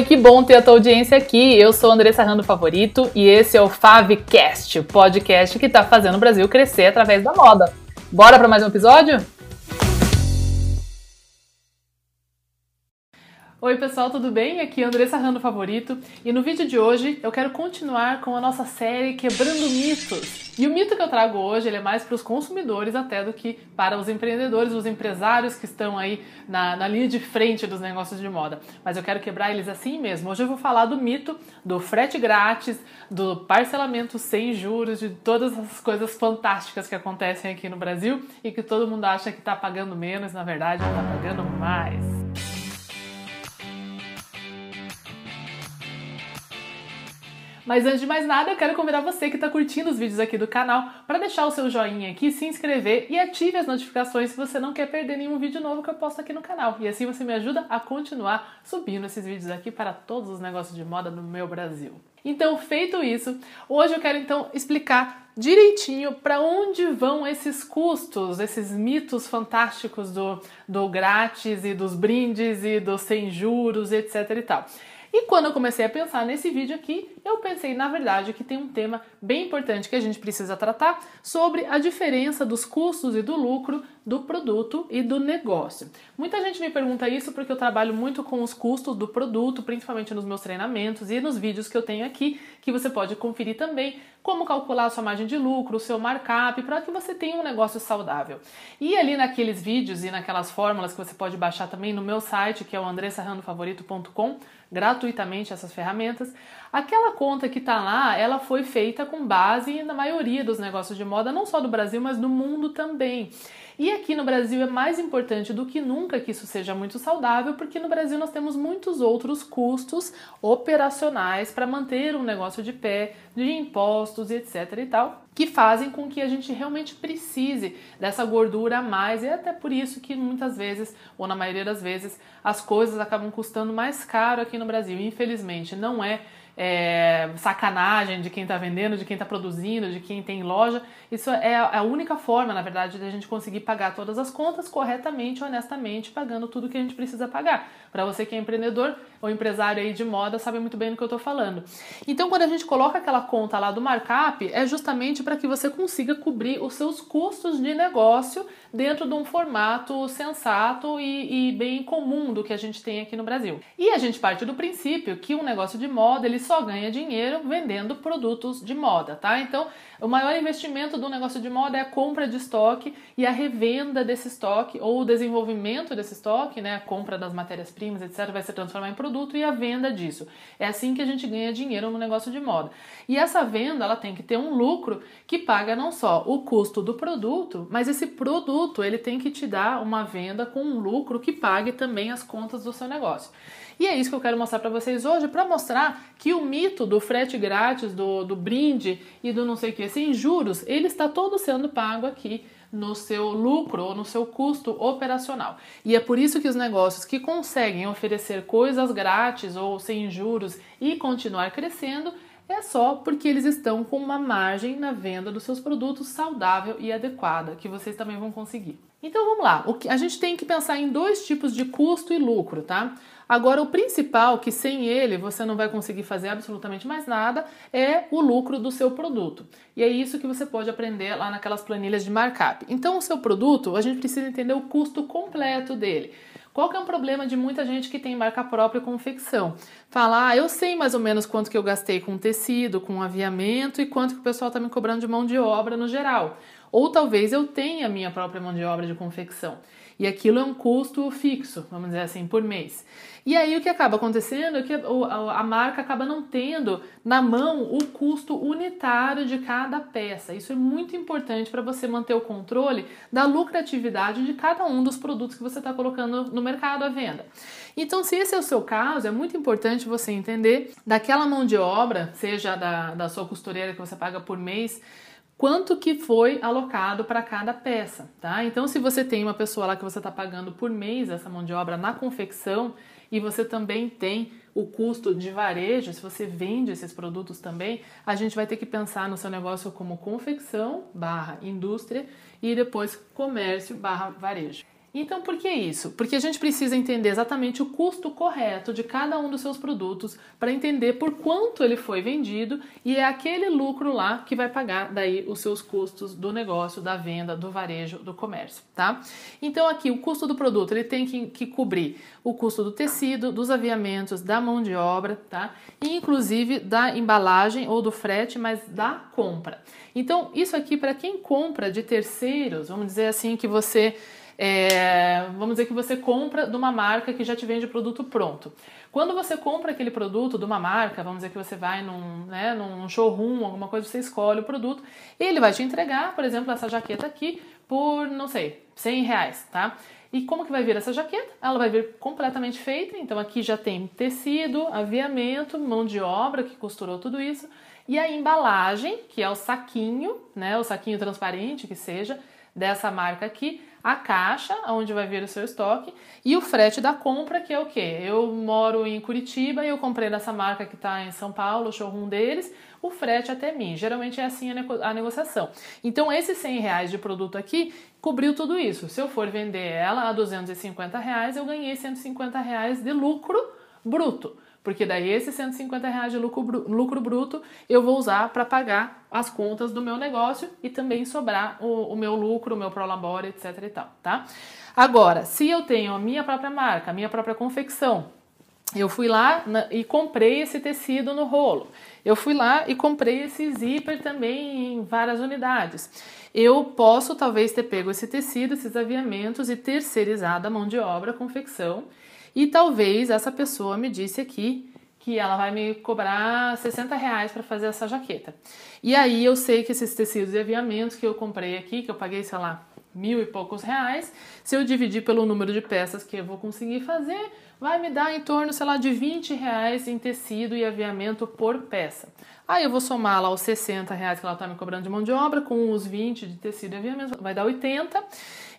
Oi, que bom ter a tua audiência aqui. Eu sou Andressa Rando Favorito e esse é o Favcast, o podcast que está fazendo o Brasil crescer através da moda. Bora para mais um episódio? Oi pessoal, tudo bem? Aqui é Andressa Rando Favorito e no vídeo de hoje eu quero continuar com a nossa série Quebrando Mitos. E o mito que eu trago hoje ele é mais para os consumidores até do que para os empreendedores, os empresários que estão aí na, na linha de frente dos negócios de moda. Mas eu quero quebrar eles assim mesmo. Hoje eu vou falar do mito do frete grátis, do parcelamento sem juros, de todas as coisas fantásticas que acontecem aqui no Brasil e que todo mundo acha que está pagando menos, na verdade está pagando mais. Mas antes de mais nada, eu quero convidar você que está curtindo os vídeos aqui do canal para deixar o seu joinha aqui, se inscrever e ative as notificações se você não quer perder nenhum vídeo novo que eu posto aqui no canal. E assim você me ajuda a continuar subindo esses vídeos aqui para todos os negócios de moda no meu Brasil. Então, feito isso, hoje eu quero então explicar direitinho para onde vão esses custos, esses mitos fantásticos do, do grátis e dos brindes e dos sem juros, etc e tal. E quando eu comecei a pensar nesse vídeo aqui, eu pensei, na verdade, que tem um tema bem importante que a gente precisa tratar sobre a diferença dos custos e do lucro do produto e do negócio. Muita gente me pergunta isso porque eu trabalho muito com os custos do produto, principalmente nos meus treinamentos e nos vídeos que eu tenho aqui, que você pode conferir também como calcular a sua margem de lucro, o seu markup, para que você tenha um negócio saudável. E ali naqueles vídeos e naquelas fórmulas que você pode baixar também no meu site, que é o andressarrandofavorito.com, gratuitamente essas ferramentas. Aquela conta que está lá, ela foi feita com base na maioria dos negócios de moda, não só do Brasil, mas do mundo também. E aqui no Brasil é mais importante do que nunca que isso seja muito saudável, porque no Brasil nós temos muitos outros custos operacionais para manter um negócio de pé, de impostos etc e tal, que fazem com que a gente realmente precise dessa gordura a mais. E é até por isso que muitas vezes, ou na maioria das vezes, as coisas acabam custando mais caro aqui no Brasil. Infelizmente, não é é, sacanagem de quem está vendendo, de quem está produzindo, de quem tem loja. Isso é a única forma, na verdade, de a gente conseguir pagar todas as contas corretamente, honestamente, pagando tudo que a gente precisa pagar. Para você que é empreendedor ou empresário aí de moda, sabe muito bem do que eu estou falando. Então, quando a gente coloca aquela conta lá do markup, é justamente para que você consiga cobrir os seus custos de negócio dentro de um formato sensato e, e bem comum do que a gente tem aqui no Brasil. E a gente parte do princípio que um negócio de moda ele só ganha dinheiro vendendo produtos de moda, tá? Então, o maior investimento do negócio de moda é a compra de estoque e a revenda desse estoque ou o desenvolvimento desse estoque, né? A compra das matérias-primas, etc., vai se transformar em produto e a venda disso. É assim que a gente ganha dinheiro no negócio de moda. E essa venda, ela tem que ter um lucro que paga não só o custo do produto, mas esse produto ele tem que te dar uma venda com um lucro que pague também as contas do seu negócio. E é isso que eu quero mostrar para vocês hoje, para mostrar que o mito do frete grátis, do, do brinde e do não sei o que, sem juros, ele está todo sendo pago aqui no seu lucro ou no seu custo operacional. E é por isso que os negócios que conseguem oferecer coisas grátis ou sem juros e continuar crescendo é só porque eles estão com uma margem na venda dos seus produtos saudável e adequada, que vocês também vão conseguir. Então vamos lá, o que, a gente tem que pensar em dois tipos de custo e lucro, tá? Agora, o principal, que sem ele você não vai conseguir fazer absolutamente mais nada, é o lucro do seu produto. E é isso que você pode aprender lá naquelas planilhas de markup. Então, o seu produto, a gente precisa entender o custo completo dele. Qual que é um problema de muita gente que tem marca própria confecção? Falar, ah, eu sei mais ou menos quanto que eu gastei com tecido, com aviamento e quanto que o pessoal está me cobrando de mão de obra no geral. Ou talvez eu tenha minha própria mão de obra de confecção. E aquilo é um custo fixo, vamos dizer assim, por mês. E aí o que acaba acontecendo é que a marca acaba não tendo na mão o custo unitário de cada peça. Isso é muito importante para você manter o controle da lucratividade de cada um dos produtos que você está colocando no mercado à venda. Então, se esse é o seu caso, é muito importante você entender daquela mão de obra, seja da, da sua costureira que você paga por mês, quanto que foi alocado para cada peça, tá? Então, se você tem uma pessoa lá que você está pagando por mês essa mão de obra na confecção e você também tem o custo de varejo, se você vende esses produtos também, a gente vai ter que pensar no seu negócio como confecção barra indústria e depois comércio barra varejo. Então, por que isso? Porque a gente precisa entender exatamente o custo correto de cada um dos seus produtos para entender por quanto ele foi vendido e é aquele lucro lá que vai pagar daí os seus custos do negócio, da venda, do varejo, do comércio, tá? Então, aqui o custo do produto ele tem que, que cobrir o custo do tecido, dos aviamentos, da mão de obra, tá? E inclusive da embalagem ou do frete, mas da compra. Então, isso aqui para quem compra de terceiros, vamos dizer assim que você é, vamos dizer que você compra de uma marca que já te vende produto pronto. Quando você compra aquele produto de uma marca, vamos dizer que você vai num, né, num showroom, alguma coisa, você escolhe o produto, ele vai te entregar, por exemplo, essa jaqueta aqui por, não sei, 100 reais, tá? E como que vai vir essa jaqueta? Ela vai vir completamente feita, então aqui já tem tecido, aviamento, mão de obra que costurou tudo isso, e a embalagem, que é o saquinho, né, o saquinho transparente que seja, dessa marca aqui, a caixa, onde vai vir o seu estoque, e o frete da compra, que é o quê? Eu moro em Curitiba e eu comprei dessa marca que está em São Paulo, o showroom deles, o frete até mim. Geralmente é assim a, negociação. Então, esses 100 reais de produto aqui cobriu tudo isso. Se eu for vender ela a 250 reais, eu ganhei 150 reais de lucro bruto. Porque daí esses 150 reais de lucro, lucro bruto eu vou usar para pagar as contas do meu negócio e também sobrar o, o meu lucro, o meu prolabore, etc e tal, tá? Agora, se eu tenho a minha própria marca, a minha própria confecção, eu fui lá e comprei esse tecido no rolo. Eu fui lá e comprei esse zíper também em várias unidades. Eu posso talvez ter pego esse tecido, esses aviamentos e terceirizado a mão de obra, a confecção e talvez essa pessoa me disse aqui que ela vai me cobrar 60 reais para fazer essa jaqueta. E aí eu sei que esses tecidos e aviamentos que eu comprei aqui, que eu paguei, sei lá, mil e poucos reais, se eu dividir pelo número de peças que eu vou conseguir fazer, vai me dar em torno, sei lá, de 20 reais em tecido e aviamento por peça. Aí eu vou somar lá os 60 reais que ela está me cobrando de mão de obra com os 20 de tecido e aviamento, vai dar 80.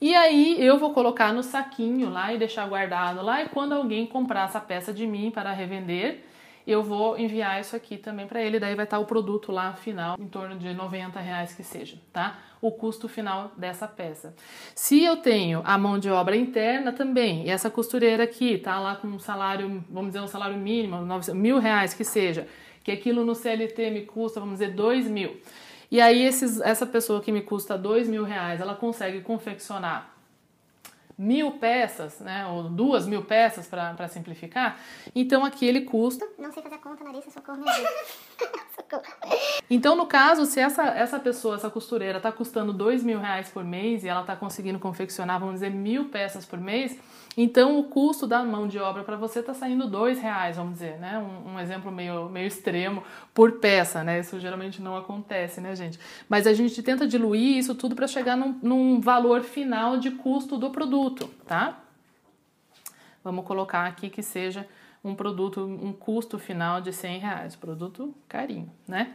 E aí eu vou colocar no saquinho lá e deixar guardado lá. E quando alguém comprar essa peça de mim para revender, eu vou enviar isso aqui também para ele. Daí vai estar o produto lá final, em torno de 90 reais que seja, tá? O custo final dessa peça. Se eu tenho a mão de obra interna também, e essa costureira aqui tá lá com um salário, vamos dizer, um salário mínimo, mil reais que seja, que aquilo no CLT me custa, vamos dizer, dois mil. E aí esses, essa pessoa que me custa dois mil reais, ela consegue confeccionar mil peças, né, ou duas mil peças para simplificar, então aqui ele custa. Não sei fazer a conta, Larissa, socorro, me ajuda. Então, no caso, se essa, essa pessoa, essa costureira, está custando dois mil reais por mês e ela está conseguindo confeccionar, vamos dizer, mil peças por mês, então o custo da mão de obra para você está saindo dois reais, vamos dizer, né? Um, um, exemplo meio, meio extremo por peça, né? Isso geralmente não acontece, né, gente? Mas a gente tenta diluir isso tudo para chegar num, num valor final de custo do produto, tá? Vamos colocar aqui que seja um produto, um custo final de 100 reais, produto carinho, né?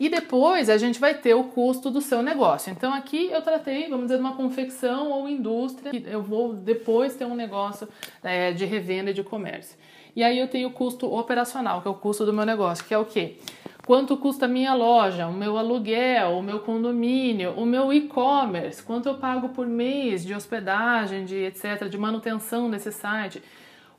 E depois a gente vai ter o custo do seu negócio. Então aqui eu tratei, vamos dizer, de uma confecção ou indústria. Eu vou depois ter um negócio é, de revenda e de comércio. E aí eu tenho o custo operacional, que é o custo do meu negócio, que é o quê? Quanto custa a minha loja, o meu aluguel, o meu condomínio, o meu e-commerce, quanto eu pago por mês de hospedagem, de etc, de manutenção desse site.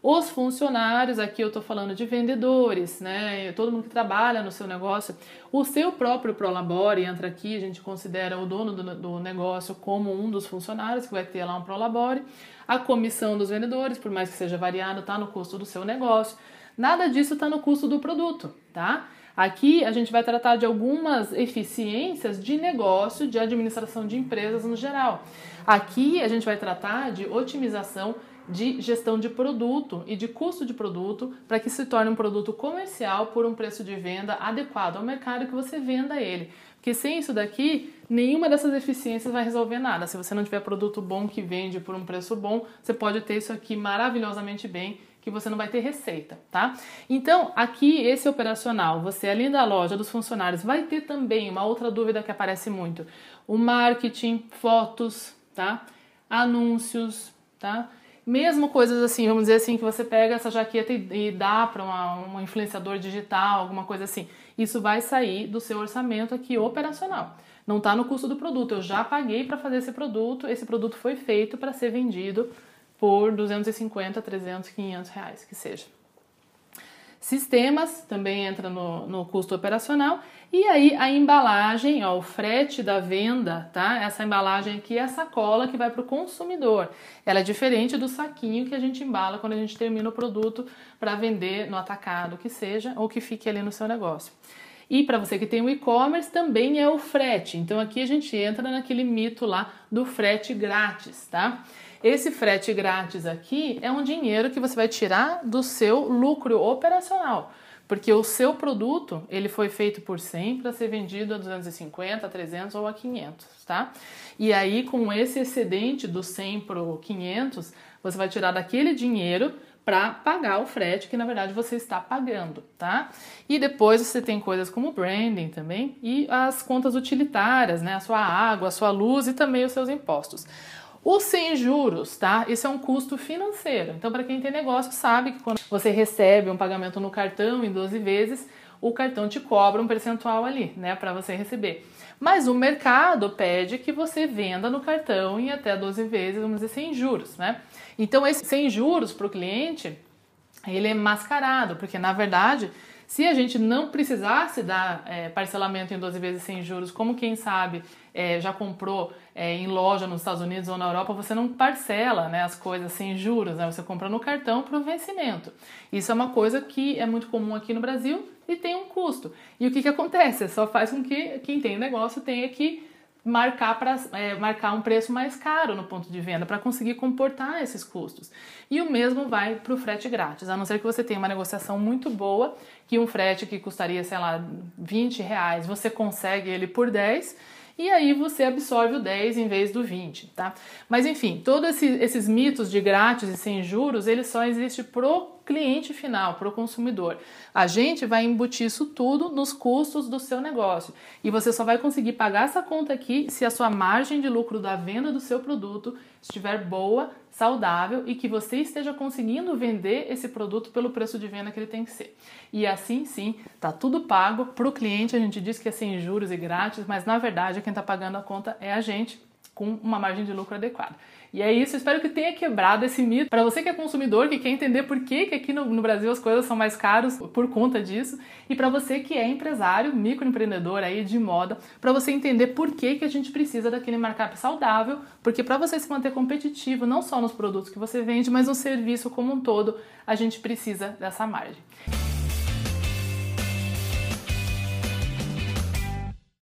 Os funcionários, aqui eu estou falando de vendedores, né? Todo mundo que trabalha no seu negócio. O seu próprio Prolabore entra aqui, a gente considera o dono do, do negócio como um dos funcionários, que vai ter lá um Prolabore. A comissão dos vendedores, por mais que seja variado, está no custo do seu negócio. Nada disso está no custo do produto, tá? Aqui a gente vai tratar de algumas eficiências de negócio, de administração de empresas no geral. Aqui a gente vai tratar de otimização de gestão de produto e de custo de produto para que se torne um produto comercial por um preço de venda adequado ao mercado que você venda ele. Porque sem isso daqui, nenhuma dessas eficiências vai resolver nada. Se você não tiver produto bom que vende por um preço bom, você pode ter isso aqui maravilhosamente bem que você não vai ter receita, tá? Então, aqui esse operacional, você além da loja dos funcionários, vai ter também uma outra dúvida que aparece muito: o marketing, fotos, tá? Anúncios, tá? Mesmo coisas assim, vamos dizer assim, que você pega essa jaqueta e, e dá para um influenciador digital, alguma coisa assim. Isso vai sair do seu orçamento aqui operacional. Não está no custo do produto. Eu já paguei para fazer esse produto. Esse produto foi feito para ser vendido por 250, 300, 500 reais, que seja. Sistemas também entra no, no custo operacional. E aí a embalagem, ó, o frete da venda, tá? Essa embalagem aqui é a sacola que vai para o consumidor. Ela é diferente do saquinho que a gente embala quando a gente termina o produto para vender no atacado, que seja, ou que fique ali no seu negócio. E para você que tem o e-commerce, também é o frete. Então aqui a gente entra naquele mito lá do frete grátis, tá? Esse frete grátis aqui é um dinheiro que você vai tirar do seu lucro operacional, porque o seu produto ele foi feito por 100 para ser vendido a 250, a 300 ou a 500, tá? E aí com esse excedente do 100 para o 500, você vai tirar daquele dinheiro para pagar o frete que na verdade você está pagando, tá? E depois você tem coisas como branding também e as contas utilitárias, né? A sua água, a sua luz e também os seus impostos. Os sem juros, tá? Isso é um custo financeiro. Então, para quem tem negócio, sabe que quando você recebe um pagamento no cartão em 12 vezes, o cartão te cobra um percentual ali, né, para você receber. Mas o mercado pede que você venda no cartão em até 12 vezes, vamos dizer, sem juros, né? Então, esse sem juros para o cliente, ele é mascarado, porque na verdade, se a gente não precisasse dar é, parcelamento em 12 vezes sem juros, como quem sabe é, já comprou é, em loja nos Estados Unidos ou na Europa, você não parcela né, as coisas sem juros, né? você compra no cartão para o vencimento. Isso é uma coisa que é muito comum aqui no Brasil e tem um custo. E o que, que acontece? Só faz com que quem tem negócio tenha que marcar para é, marcar um preço mais caro no ponto de venda para conseguir comportar esses custos. E o mesmo vai para o frete grátis, a não ser que você tenha uma negociação muito boa, que um frete que custaria, sei lá, 20 reais, você consegue ele por 10 e aí você absorve o 10 em vez do 20, tá? Mas enfim, todos esses, esses mitos de grátis e sem juros, eles só existem pro cliente final, para o consumidor. A gente vai embutir isso tudo nos custos do seu negócio. E você só vai conseguir pagar essa conta aqui se a sua margem de lucro da venda do seu produto estiver boa, saudável e que você esteja conseguindo vender esse produto pelo preço de venda que ele tem que ser. E assim sim, tá tudo pago para o cliente. A gente diz que é sem juros e grátis, mas na verdade quem está pagando a conta é a gente com uma margem de lucro adequada. E é isso, espero que tenha quebrado esse mito. Para você que é consumidor, que quer entender por que, que aqui no, no Brasil as coisas são mais caras por conta disso, e para você que é empresário, microempreendedor aí de moda, para você entender por que, que a gente precisa daquele markup saudável, porque para você se manter competitivo, não só nos produtos que você vende, mas no serviço como um todo, a gente precisa dessa margem.